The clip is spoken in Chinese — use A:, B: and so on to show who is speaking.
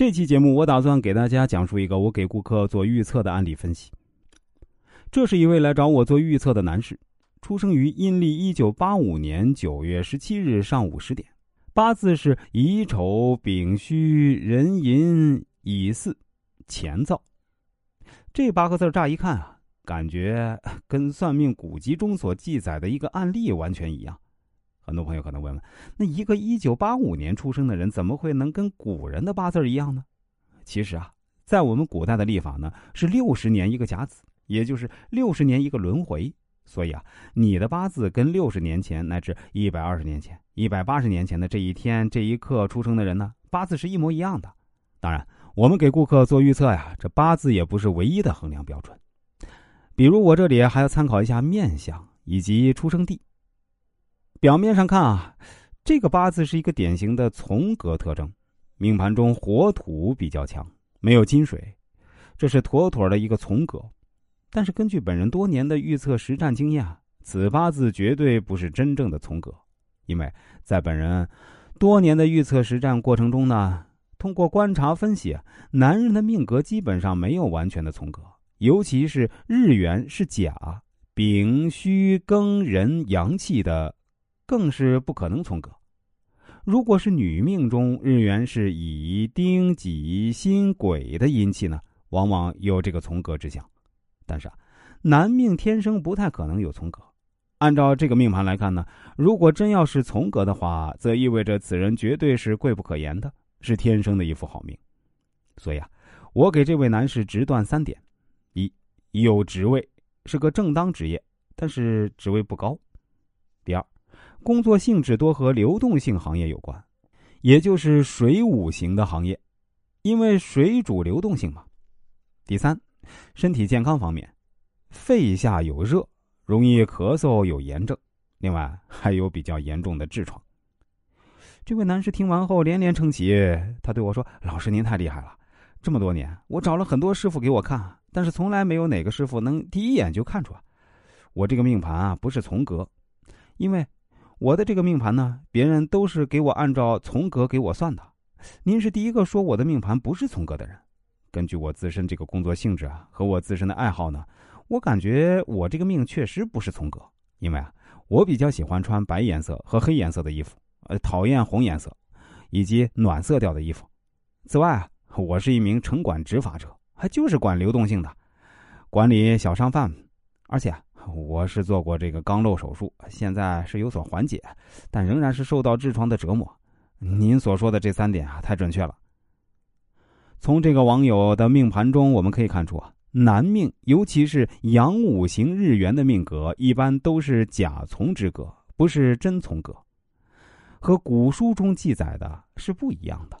A: 这期节目，我打算给大家讲述一个我给顾客做预测的案例分析。这是一位来找我做预测的男士，出生于阴历一九八五年九月十七日上午十点，八字是乙丑丙戌壬寅乙巳乾燥。这八个字乍一看啊，感觉跟算命古籍中所记载的一个案例完全一样。很多朋友可能问问，那一个一九八五年出生的人，怎么会能跟古人的八字一样呢？其实啊，在我们古代的历法呢，是六十年一个甲子，也就是六十年一个轮回。所以啊，你的八字跟六十年前乃至一百二十年前、一百八十年前的这一天这一刻出生的人呢，八字是一模一样的。当然，我们给顾客做预测呀，这八字也不是唯一的衡量标准。比如我这里还要参考一下面相以及出生地。表面上看啊，这个八字是一个典型的从格特征，命盘中火土比较强，没有金水，这是妥妥的一个从格。但是根据本人多年的预测实战经验，此八字绝对不是真正的从格，因为在本人多年的预测实战过程中呢，通过观察分析，男人的命格基本上没有完全的从格，尤其是日元是甲、丙、戌、庚、壬阳气的。更是不可能从格。如果是女命中日元是乙丁己辛癸的阴气呢，往往有这个从格之象。但是啊，男命天生不太可能有从格。按照这个命盘来看呢，如果真要是从格的话，则意味着此人绝对是贵不可言的，是天生的一副好命。所以啊，我给这位男士直断三点：一，有职位，是个正当职业，但是职位不高；第二。工作性质多和流动性行业有关，也就是水五行的行业，因为水主流动性嘛。第三，身体健康方面，肺下有热，容易咳嗽，有炎症，另外还有比较严重的痔疮。这位男士听完后连连称奇，他对我说：“老师您太厉害了，这么多年我找了很多师傅给我看，但是从来没有哪个师傅能第一眼就看出来我这个命盘啊不是从格，因为。”我的这个命盘呢，别人都是给我按照从格给我算的，您是第一个说我的命盘不是从格的人。根据我自身这个工作性质啊和我自身的爱好呢，我感觉我这个命确实不是从格，因为啊，我比较喜欢穿白颜色和黑颜色的衣服，呃，讨厌红颜色，以及暖色调的衣服。此外啊，我是一名城管执法者，还就是管流动性的，管理小商贩，而且。我是做过这个肛瘘手术，现在是有所缓解，但仍然是受到痔疮的折磨。您所说的这三点啊，太准确了。从这个网友的命盘中，我们可以看出啊，男命尤其是阳五行日元的命格，一般都是甲从之格，不是真从格，和古书中记载的是不一样的。